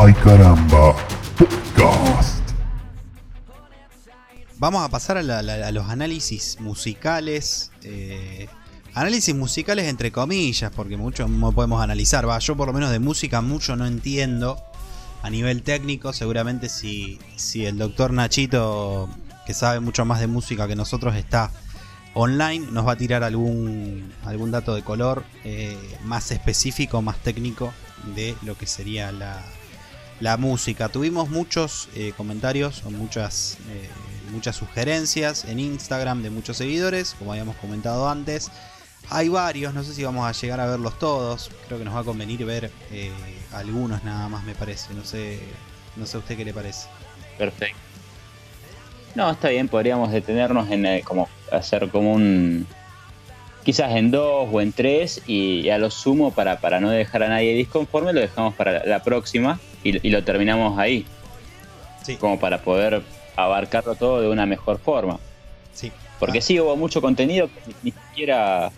Ay caramba, podcast. Vamos a pasar a, los análisis musicales. eh, análisis musicales entre comillas, porque mucho no podemos analizar. Va, yo por lo menos de música mucho no entiendo. A nivel técnico, seguramente si, si el doctor Nachito, que sabe mucho más de música que nosotros, está online, nos va a tirar algún, algún dato de color eh, más específico, más técnico de lo que sería la, la música. Tuvimos muchos eh, comentarios o muchas, eh, muchas sugerencias en Instagram de muchos seguidores, como habíamos comentado antes. Hay varios, no sé si vamos a llegar a verlos todos. Creo que nos va a convenir ver eh, algunos nada más, me parece. No sé, no sé a usted qué le parece. Perfecto. No, está bien, podríamos detenernos en eh, como hacer como un. Quizás en dos o en tres, y a lo sumo, para, para no dejar a nadie disconforme, lo dejamos para la, próxima y, y lo terminamos ahí. Sí. Como para poder abarcarlo todo de una mejor forma. Sí. Porque Ah, sí hubo mucho contenido que ni, ni siquiera.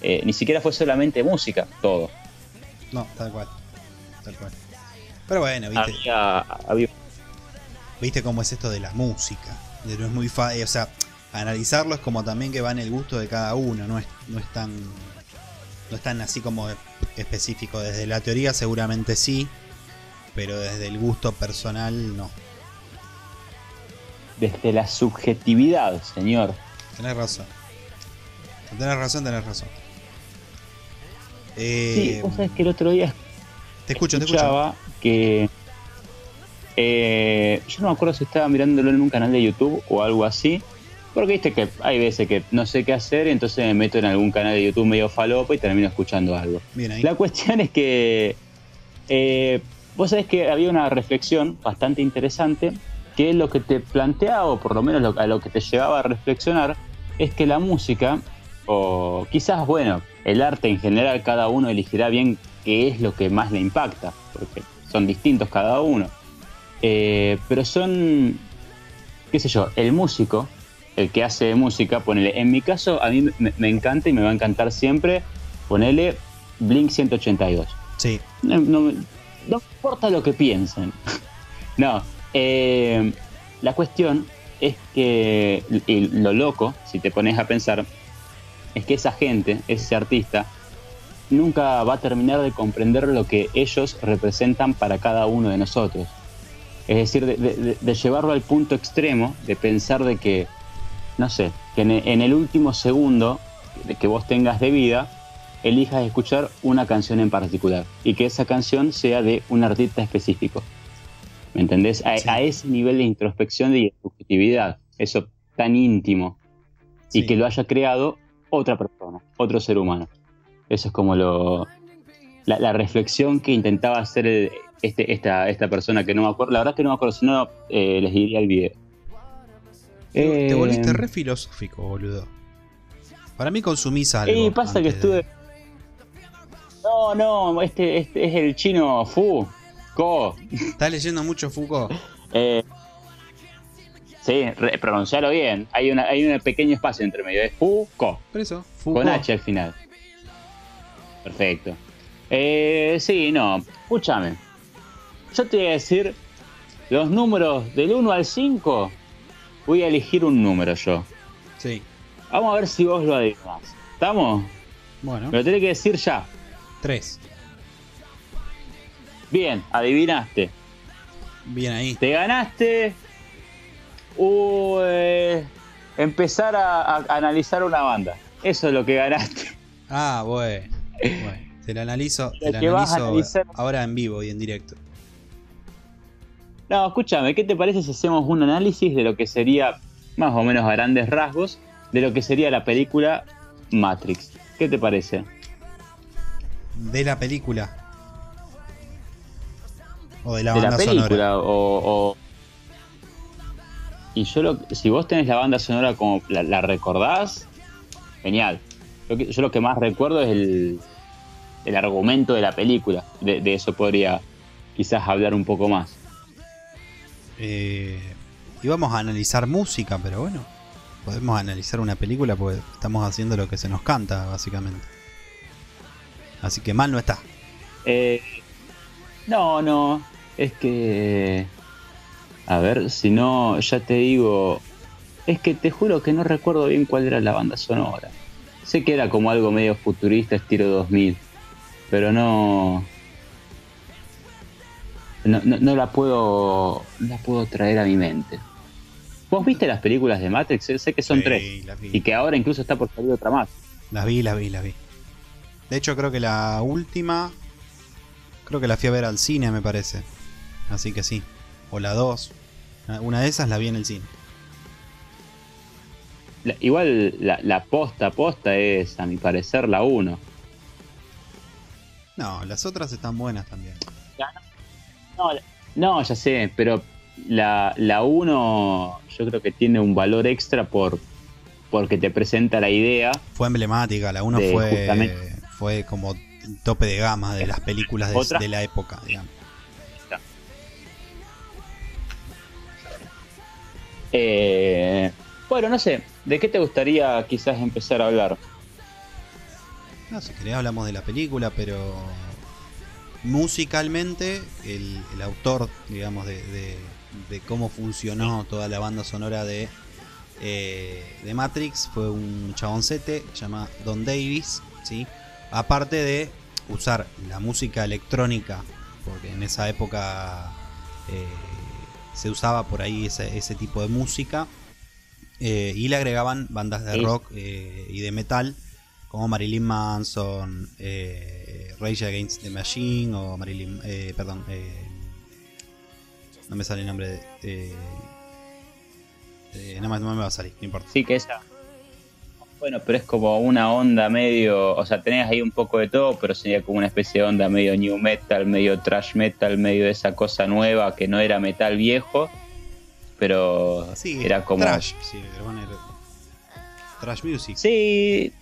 eh, ni siquiera fue solamente música, todo. No, tal cual. Tal cual. Pero bueno, viste. Había, había viste cómo es esto de la música. De No es muy fácil, o sea, analizarlo es como también que va en el gusto de cada uno, no es, no es tan no es tan así como específico. Desde la teoría seguramente sí, pero desde el gusto personal no. desde la subjetividad, señor. Tenés razón. Tenés razón, tenés razón. Sí, Eh, vos sabés que el otro día te escucho, te escucho. escuchaba que eh, yo no me acuerdo si estaba mirándolo en un canal de YouTube o algo así. Porque viste que hay veces que no sé qué hacer y entonces me meto en algún canal de YouTube medio falopa y termino escuchando algo. La cuestión es que eh, vos sabés que había una reflexión bastante interesante que lo que te planteaba, o por lo menos lo, a lo que te llevaba a reflexionar, es que la música, o quizás, bueno, el arte en general, cada uno elegirá bien qué es lo que más le impacta, porque son distintos cada uno. Eh, pero son, qué sé yo, el músico, el que hace música, ponele, en mi caso a mí me, me encanta y me va a encantar siempre, ponele Blink 182. Sí, No, no- no importa lo que piensen. No, eh, la cuestión es que, y lo loco, si te pones a pensar, es que esa gente, ese artista, nunca va a terminar de comprender lo que ellos representan para cada uno de nosotros. Es decir, de, de- de llevarlo al punto extremo, de pensar de que, no sé, que en, el último segundo que vos tengas de vida, elijas escuchar una canción en particular y que esa canción sea de un artista específico. ¿Me entendés? A, Sí. a ese nivel de introspección y de subjetividad, eso tan íntimo, y que lo haya creado otra persona, otro ser humano. Eso es como lo, la, la reflexión que intentaba hacer el- este, esta, esta persona que no me acuerdo. La verdad es que no me acuerdo, si no eh, les diría el video. Te, te Eh, volviste re filosófico, boludo. Para mí consumís algo. Y pasa que de- estuve. No, no, este, este es el chino Fu. Ko. Estás leyendo mucho Foucault. Eh, sí, re- pronuncialo bien. Hay, una, hay un pequeño espacio entre medio. Es Fu, Ko. Por eso, Foucault. Con H al final. Perfecto. Eh, sí, no. Escúchame. Yo te voy a decir los números del 1 al 5. Voy a elegir un número yo. Sí. Vamos a ver si vos lo adivinás. ¿Estamos? Bueno, Me lo tenés que decir ya. tres. Bien, adivinaste. Bien ahí. Te ganaste. uh, eh, empezar a, a analizar una banda. Eso es lo que ganaste. Ah, bueno. bueno. Te la analizo, te Lo a analizo analizar- ahora en vivo y en directo. No, escúchame, ¿qué te parece si hacemos un análisis de lo que sería, más o menos a grandes rasgos, de lo que sería la película Matrix? ¿Qué te parece? De la película. O de la de la banda película sonora. o, o- Y yo lo, si vos tenés la banda sonora como la, la recordás, genial. Yo, lo que más recuerdo es el, el argumento de la película. De, de eso podría quizás hablar un poco más. Eh, íbamos a analizar música, pero bueno. Podemos analizar una película porque estamos haciendo lo que se nos canta, básicamente. Así que mal no está. Eh, no, no. Es que. A ver, si no, ya te digo. Es que te juro que no recuerdo bien cuál era la banda sonora. Sé que era como algo medio futurista, estilo 2000. Pero no. No, no, no la puedo. No la puedo traer a mi mente. ¿Vos viste las películas de Matrix? Sé- Sé que son Sí, tres. Y que ahora incluso está por salir otra más. Las vi, las vi, las vi. De hecho, creo que la última. Creo que la fui a ver al cine, me parece. Así que sí. O la 2. Una de esas la vi en el cine. La- igual la, la posta posta es, a mi parecer, la 1. No, las otras están buenas también. No, no, ya sé, pero la, la 1 yo creo que tiene un valor extra por porque te presenta la idea. Fue emblemática, la 1 De- fue, justamente. fue como tope de gama de las películas de la época, digamos. Eh, bueno, no sé, ¿de qué te gustaría quizás empezar a hablar? No, si querés hablamos de la película, pero musicalmente el, el autor, digamos, de, de- de cómo funcionó toda la banda sonora de, eh, de Matrix fue un chaboncete se llama Don Davis, ¿sí? Aparte de usar la música electrónica, porque en esa época eh, se usaba por ahí ese, ese tipo de música, eh, y le agregaban bandas de Sí. rock y de metal como Marilyn Manson, eh, Rage Against the Machine o Marilyn, eh, perdón, eh, no me sale el nombre de, no, me, no me va a salir, no importa. Sí, que esa. Bueno, pero es como una onda medio. O sea, tenés ahí un poco de todo, pero sería como una especie de onda medio new metal, medio trash metal, medio de esa cosa nueva que no era metal viejo, pero Sí, era como. trash, sí, a poner trash music. Sí,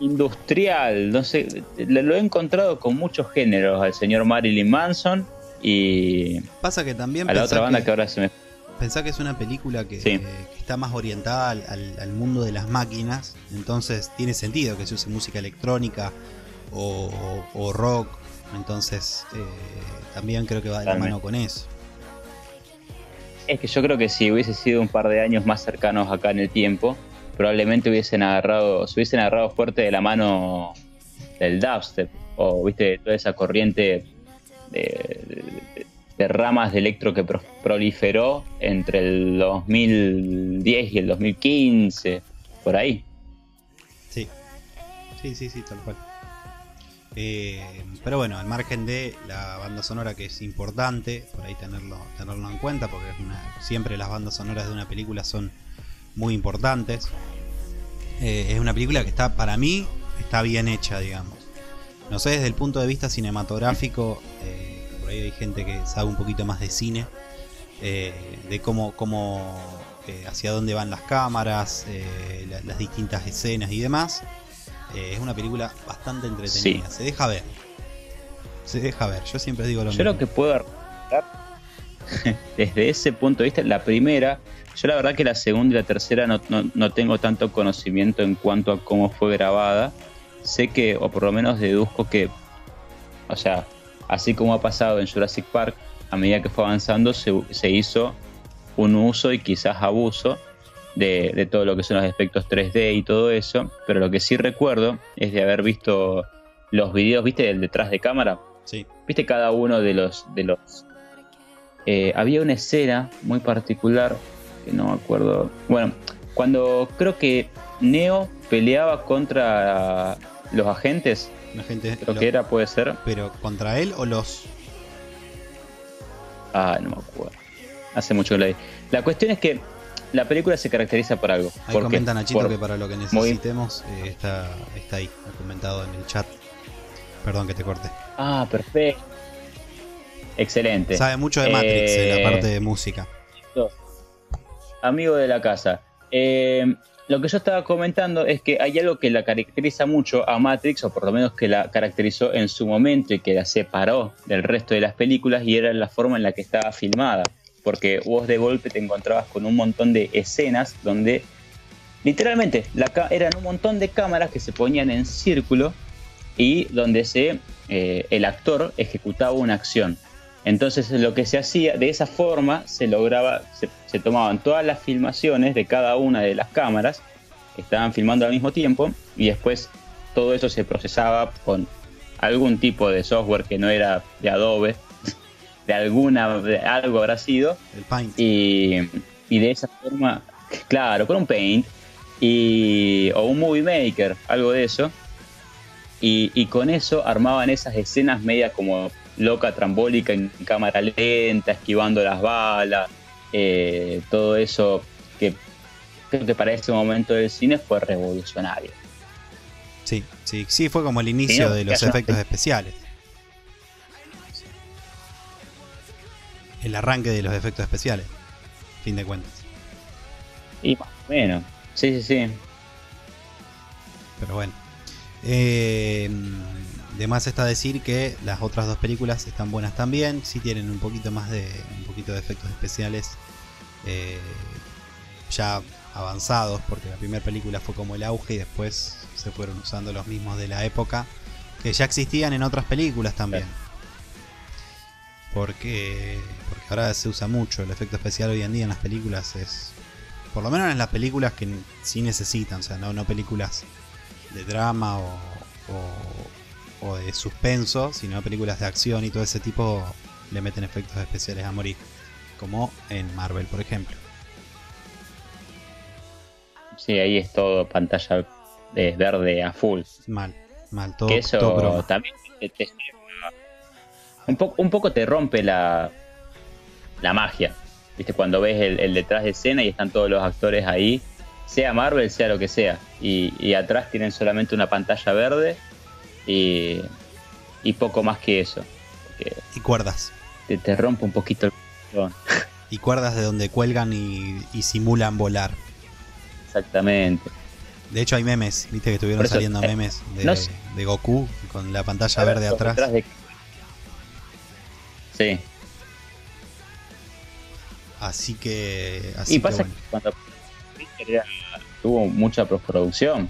industrial, no sé. Lo, he encontrado con muchos géneros al señor Marilyn Manson y Pasa que también a la otra banda que- que ahora se me. Pensá que es una película que, Sí. eh, que está más orientada al, al- al mundo de las máquinas, entonces tiene sentido que se use música electrónica o, o rock, entonces eh, también creo que va de la mano con eso. Es que yo creo que si hubiese sido un par de años más cercanos acá en el tiempo, probablemente hubiesen agarrado, se hubiesen agarrado fuerte de la mano del dubstep, o viste, toda esa corriente de, de- ramas de electro que pro- proliferó entre el 2010 y el 2015, por ahí. Sí, sí, sí, sí, tal cual. Eh, pero bueno, al margen de la banda sonora que es importante, por ahí tenerlo, tenerlo en cuenta, porque siempre las bandas sonoras de una película son muy importantes. Eh, es una película que está, para mí, está bien hecha, digamos. No sé, desde el punto de vista cinematográfico, eh, por ahí hay gente que sabe un poquito más de cine, eh, de cómo, cómo hacia dónde van las cámaras, la- las distintas escenas y demás. Es una película bastante entretenida, Sí. se deja ver. Se deja ver, yo siempre digo lo Yo mismo. lo que puedo desde ese punto de vista, la primera, yo la verdad que la segunda y la tercera no, no- no tengo tanto conocimiento en cuanto a cómo fue grabada. Sé que, o por lo menos deduzco que, o sea, así como ha pasado en Jurassic Park, a medida que fue avanzando se, se hizo un uso y quizás abuso de, de todo lo que son los efectos 3D y todo eso, pero lo que sí recuerdo es de haber visto los videos, viste, del detrás de cámara, Sí, viste cada uno de los de los eh, había una escena muy particular que no me acuerdo bueno cuando creo que Neo peleaba contra los agentes la gente. creo lo- que era puede ser Pero contra él o los. ah no me acuerdo hace mucho que la vi la cuestión es que la película se caracteriza por algo Ahí ¿Por qué? comenta Nachito Por- que para lo que necesitemos eh, está, está ahí, ha comentado en el chat. Perdón que te corte. ah perfecto excelente Sabe mucho de Matrix en Eh, la parte de música. amigo de la casa. Eh, lo que yo estaba comentando es que hay algo que la caracteriza mucho a Matrix, o por lo menos que la caracterizó en su momento y que la separó del resto de las películas, y era la forma en la que estaba filmada. Porque vos de golpe te encontrabas con un montón de escenas donde literalmente la eran un montón de cámaras que se ponían en círculo y donde se, eh, el actor ejecutaba una acción. Entonces lo que se hacía, de esa forma se lograba, se, se tomaban todas las filmaciones de cada una de las cámaras que estaban filmando al mismo tiempo y después todo eso se procesaba con algún tipo de software que no era de Adobe, de alguna, de algo habrá sido, El Paint. y, y de esa forma, claro, con un Paint y, o un Movie Maker, algo de eso. Y, y con eso armaban esas escenas media como loca, trambólica, en cámara lenta, esquivando las balas, eh, todo eso que creo que para ese momento del cine fue revolucionario. Sí, sí, sí, fue como el inicio no, de los efectos especiales. El arranque de los efectos especiales, fin de cuentas. Y más o menos. Sí, sí, sí. Pero bueno. Eh, de más está decir que las otras dos películas están buenas también. Sí tienen un poquito más de. un poquito de efectos especiales. eh, ya avanzados. Porque la primera película fue como el auge y después se fueron usando los mismos de la época. Que ya existían en otras películas también. Porque. Porque ahora se usa mucho. El efecto especial hoy en día en las películas es. Por lo menos en las películas que sí necesitan. O sea, no, no películas de drama o, o, o de suspenso, sino películas de acción y todo ese tipo le meten efectos especiales a morir. Como en Marvel, por ejemplo. Sí, ahí es todo pantalla eh, verde a full. Mal, mal, todo, que eso todo también te- te- un, poco, un poco te rompe la, la magia. ¿Viste? Cuando ves el, el detrás de escena y están todos los actores ahí, sea Marvel, sea lo que sea. Y, y atrás tienen solamente una pantalla verde y, y poco más que eso. Y cuerdas. te, te rompe un poquito el corazón. Y cuerdas de donde cuelgan y, y simulan volar. Exactamente. De hecho hay memes, viste que estuvieron eso, saliendo eh, memes de, no sé. de Goku con la pantalla verde atrás. de- Sí. Así que... Así Y que pasa bueno. que cuando tuvo mucha postproducción,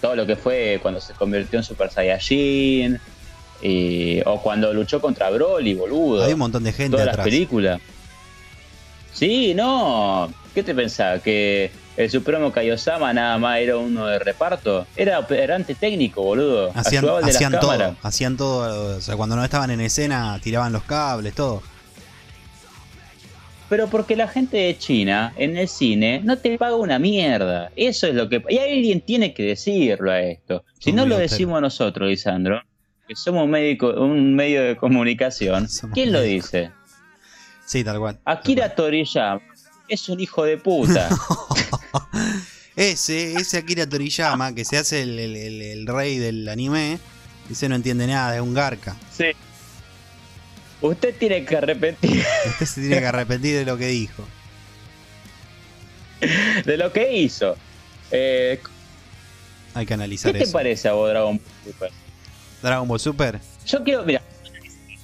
todo lo que fue cuando se convirtió en Super Saiyajin, y- o cuando luchó contra Broly, boludo, Hay un montón de gente todas las películas. Sí, no, ¿qué te pensás? ¿Que el Supremo Kaiosama nada más era uno de reparto? Era operante técnico, boludo. Hacían, hacían cámaras. todo, hacían todo, o sea, cuando no estaban en escena tiraban los cables, todo. Pero porque la gente de China en el cine no te paga una mierda. Eso es lo que... Y alguien tiene que decirlo a esto. Si no lo decimos nosotros, Lisandro, que somos un, médico, un medio de comunicación, ¿quién lo dice? Sí, tal cual. Akira Toriyama es un hijo de puta. Ese, ese Akira Toriyama, que se hace el, el- el- el rey del anime, ese no entiende nada, es un garca. sí. Usted tiene que arrepentir Usted se tiene que arrepentir de lo que dijo. de lo que hizo. Eh, Hay que ¿Qué analizar te eso. parece a vos, Dragon Ball Super? Dragon Ball Super, Yo quiero, mira,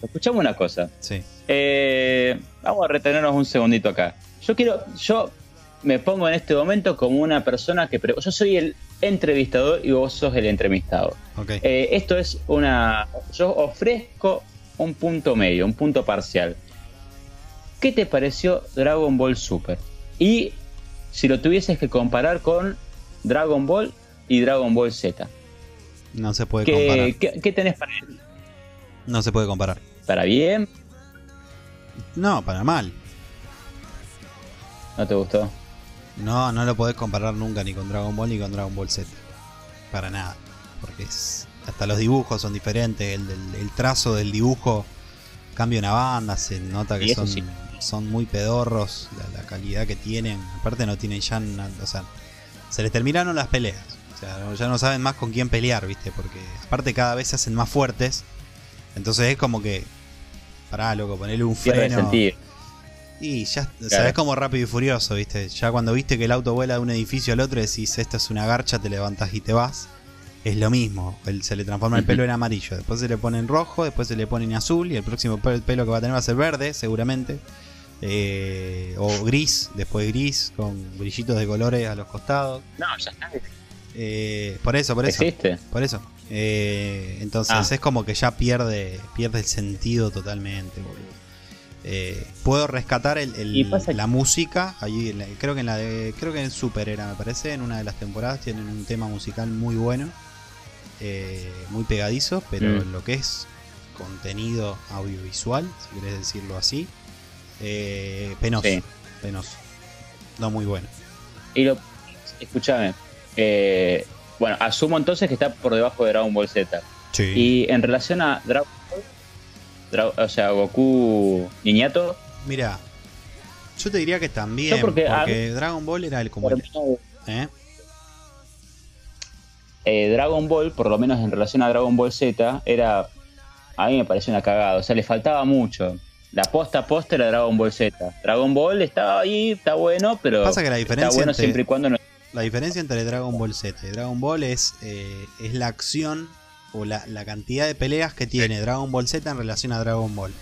escuchamos una cosa. sí. Eh, vamos a retenernos un segundito acá. Yo quiero, yo me pongo en este momento como una persona que, yo soy el entrevistador y vos sos el entrevistado. Ok. Eh, esto es una, yo ofrezco un punto medio, un punto parcial. ¿Qué te pareció Dragon Ball Super? Y si lo tuvieses que comparar con Dragon Ball y Dragon Ball Z, No se puede comparar. ¿qué, qué, tenés para, No se puede comparar. para bien? No, para mal. ¿No te gustó? No, no lo podés comparar nunca ni con Dragon Ball ni con Dragon Ball Z. Para nada. Porque es, hasta los dibujos son diferentes. El, el- el trazo del dibujo cambia una banda. Se nota que son, sí. son muy pedorros. La, la calidad que tienen. Aparte no tienen ya... na- O sea, se les terminaron las peleas. O sea, no- ya no saben más con quién pelear, ¿viste? Porque aparte cada vez se hacen más fuertes. Entonces es como que... Pará, loco, ponerle un freno. Y ya, o Claro. es como rápido y furioso, ¿viste? Ya cuando viste que el auto vuela de un edificio al otro, decís, esta es una garcha, te levantas y te vas. Es lo mismo, él se le transforma el pelo en amarillo, después se le pone en rojo, después se le pone en azul y el próximo pe- pelo que va a tener va a ser verde, seguramente. Eh, o gris, después gris, con brillitos de colores a los costados. No, ya está. Eh, por eso, por eso. ¿Existe? Por eso. Eh, entonces Ah. es como que ya pierde, pierde el sentido totalmente, boludo. Eh, puedo rescatar el, el- la música. Allí en la- creo que en la de. Creo que en Super era, me parece. En una de las temporadas tienen un tema musical muy bueno. Eh, muy pegadizo. Pero Mm. lo que es contenido audiovisual, si querés decirlo así. eh, penoso. Sí. Penoso. No muy bueno. Y lo. Escúchame. eh, bueno, asumo entonces que está por debajo de Dragon Ball Z. Sí. Y en relación a Dragon Ball, Dra- o sea, Goku Niñato, Mira, yo te diría que también. Porque Dragon Ball era el como el- ¿eh? Eh, Dragon Ball, por lo menos en relación a Dragon Ball Z, era. A mí me pareció una cagada. O sea, le faltaba mucho. La posta a posta era Dragon Ball Z. Dragon Ball estaba ahí, está bueno, pero. Pasa que la está diferencia bueno entre- siempre y cuando no. La diferencia entre Dragon Ball Z y Dragon Ball es, eh, es la acción o la, la cantidad de peleas que tiene Dragon Ball Z en relación a Dragon Ball.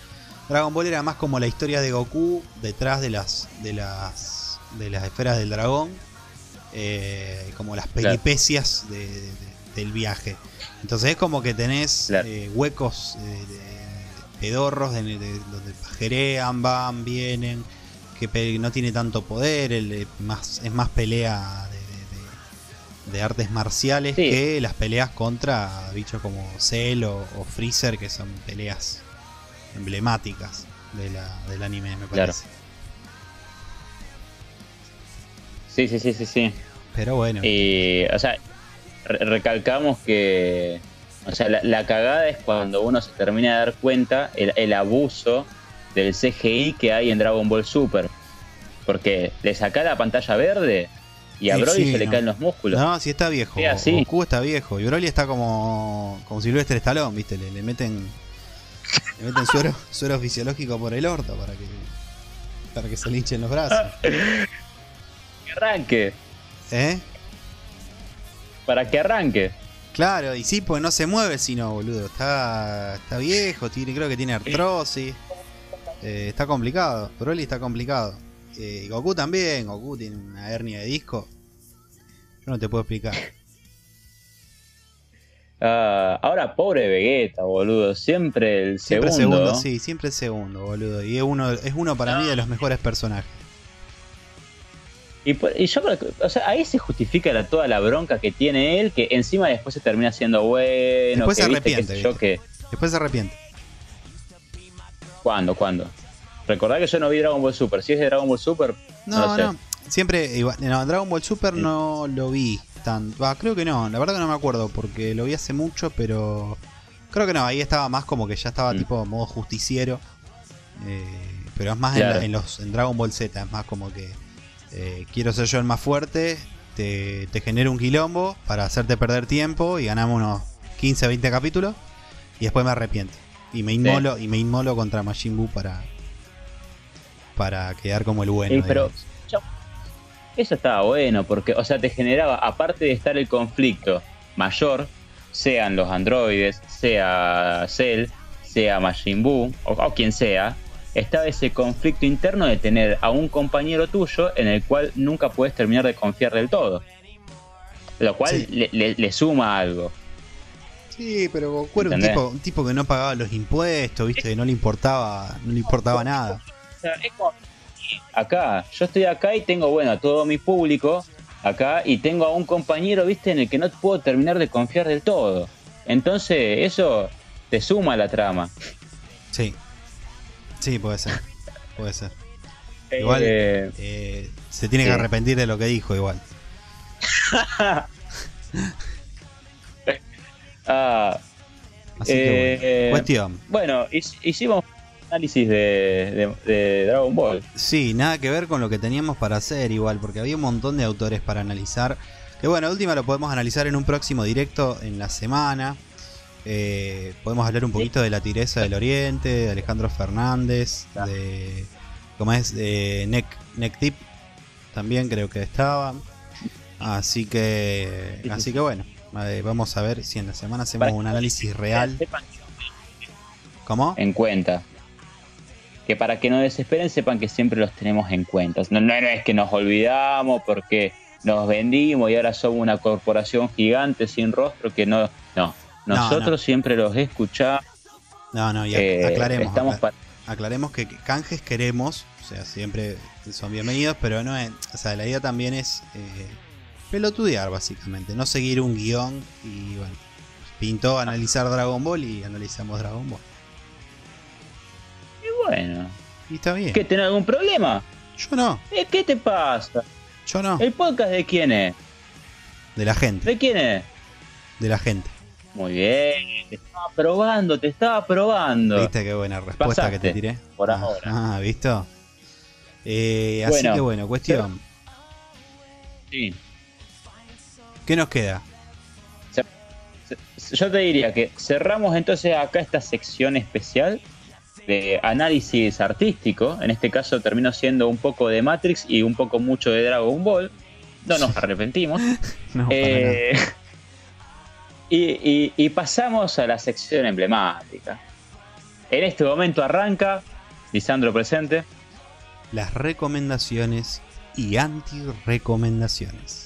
Dragon Ball era más como la historia de Goku detrás de las de las de las esferas del dragón, eh, como las Claro. peripecias de- de- del viaje. Entonces es como que tenés Claro. eh, huecos eh, pedorros de, de- donde pajerean, van, vienen, que no tiene tanto poder, el, eh, más, es más pelea de, de- artes marciales Sí. que las peleas contra bichos como Cell o, o Freezer, que son peleas emblemáticas de la, del anime, me Claro. Sí, sí, sí, sí, sí. Pero bueno, Y, o sea, re- recalcamos que. O sea, la, la cagada es cuando uno se termina de dar cuenta el, el abuso del CGI que hay en Dragon Ball Super. Porque le saca la pantalla verde y a Sí, Broly sí, se le no. caen los músculos. no, si está viejo, Sí. Goku está viejo, y Broly está como, como Silvestre Stallone, ¿viste? Le, le meten, le meten suero, suero fisiológico por el orto para que, para que se le hinchen los brazos. Que arranque. ¿Eh? Para que arranque. Claro, y sí, pues no se mueve sino, boludo. Está, está viejo, tiene, creo que tiene artrosis. Eh, está complicado. Broly está complicado. Eh, y Goku también. Goku tiene una hernia de disco. Yo no te puedo explicar. Ah, ahora, pobre Vegeta, boludo. Siempre el Siempre segundo. segundo, sí, siempre segundo, boludo. Y es uno, es uno para mí de los mejores personajes. Y, por- y yo creo que, o sea, ahí se justifica la- toda la bronca que tiene él, que encima después se termina siendo bueno. Después que se arrepiente, yo, que. Después se arrepiente. ¿Cuándo? ¿Cuándo? Recordá que yo no vi Dragon Ball Super. Si es de Dragon Ball Super, No, No sé. Siempre, igual, no, Dragon Ball Super no lo vi tan. Va, creo que no, la verdad que no me acuerdo porque lo vi hace mucho, pero. Creo que no, ahí estaba más como que ya estaba Mm. tipo modo justiciero. eh, pero es más en Claro. la- en, los, en Dragon Ball Z, es más como que eh, quiero ser yo el más fuerte, te, te genero un quilombo para hacerte perder tiempo y ganamos unos 15, 20 capítulos y después me arrepiento. Y me inmolo, y me inmolo contra Majin Buu para, para quedar como el bueno. Pero eso estaba bueno, porque, o sea, te generaba, aparte de estar el conflicto mayor, sean los androides, sea Cell, sea Majin Buu, o, o quien sea, estaba ese conflicto interno de tener a un compañero tuyo en el cual nunca puedes terminar de confiar del todo. Lo cual Sí. le, le- le suma algo. Sí, pero Goku era un tipo, un tipo que no pagaba los impuestos, viste, que no le importaba, no le importaba nada. Es como acá, yo estoy acá y tengo, bueno, a todo mi público acá y tengo a un compañero, viste, en el que no puedo terminar de confiar del todo. Entonces, eso te suma a la trama. Sí. Sí, puede ser. Puede ser. Igual Eh, eh, se tiene que arrepentir de lo que dijo igual. ah, Así que Eh, bueno. Cuestión. bueno, hic- hicimos análisis de, de- de Dragon Ball. Sí, nada que ver con lo que teníamos para hacer igual, porque había un montón de autores para analizar. Que bueno, última lo podemos analizar en un próximo directo en la semana. Eh, podemos hablar un poquito de la Tigresa del Oriente, de Alejandro Fernández, Ya. de. ¿Cómo es? De Neck, Neck Tip. También creo que estaba. Así que. Sí, sí, Así sí. que bueno. eh, vamos a ver si en la semana hacemos un análisis real. ¿Cómo? en cuenta. Que para que no desesperen, sepan que siempre los tenemos en cuenta. No, no, no es que nos olvidamos porque nos vendimos y ahora somos una corporación gigante sin rostro que no. No. No, Nosotros no. siempre los escuchamos. No, no, y eh, aclaremos. estamos aclaremos que canjes queremos, o sea, siempre son bienvenidos, pero no es, o sea, la idea también es eh, pelotudear básicamente, no seguir un guion y bueno, pintó analizar Dragon Ball y analizamos Dragon Ball. Y bueno, Y está bien. ¿qué tenés algún problema? Yo no, Eh, ¿Qué te pasa? yo no, ¿El podcast de quién es? de la gente, ¿De quién es? de la gente. Muy bien, te estaba probando, te estaba probando. ¿Viste qué buena respuesta Pasaste, que te tiré? por Ah, ahora. Ah, ¿visto? Eh, así que bueno, cuestión. Sí. ¿Qué nos queda? Yo te diría que cerramos entonces acá esta sección especial de análisis artístico. En este caso terminó siendo un poco de Matrix y un poco mucho de Dragon Ball. No nos arrepentimos. No, para nada. Y pasamos a la sección emblemática. En este momento arranca, Lisandro presente. Las recomendaciones y anti-recomendaciones.